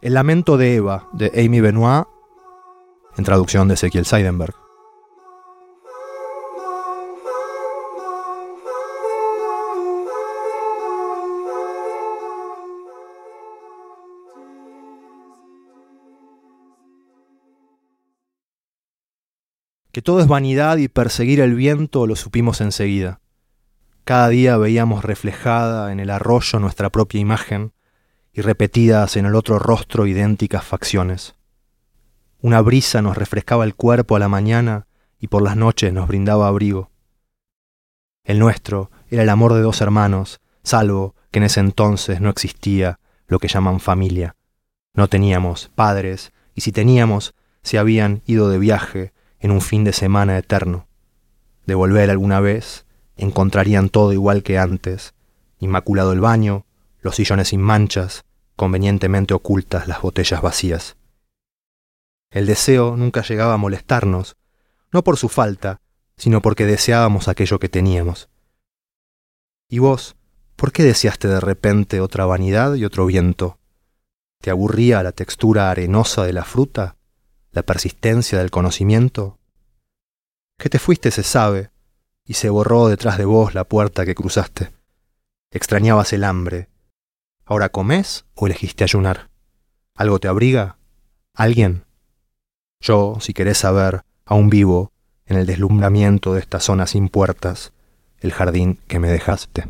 El lamento de Eva, de Amy Benoit, en traducción de Ezequiel Seidenberg. Que todo es vanidad y perseguir el viento lo supimos enseguida. Cada día veíamos reflejada en el arroyo nuestra propia imagen y repetidas en el otro rostro idénticas facciones. Una brisa nos refrescaba el cuerpo a la mañana y por las noches nos brindaba abrigo. El nuestro era el amor de dos hermanos, salvo que en ese entonces no existía lo que llaman familia. No teníamos padres, y si teníamos, se habían ido de viaje en un fin de semana eterno. De volver alguna vez, encontrarían todo igual que antes, inmaculado el baño, los sillones sin manchas, convenientemente ocultas las botellas vacías. El deseo nunca llegaba a molestarnos, no por su falta, sino porque deseábamos aquello que teníamos. ¿Y vos, por qué deseaste de repente otra vanidad y otro viento? ¿Te aburría la textura arenosa de la fruta? ¿La persistencia del conocimiento? Que te fuiste se sabe, y se borró detrás de vos la puerta que cruzaste. Extrañabas el hambre, ¿Ahora comes o elegiste ayunar? ¿Algo te abriga? ¿Alguien? Yo, si querés saber, aún vivo en el deslumbramiento de esta zona sin puertas, el jardín que me dejaste.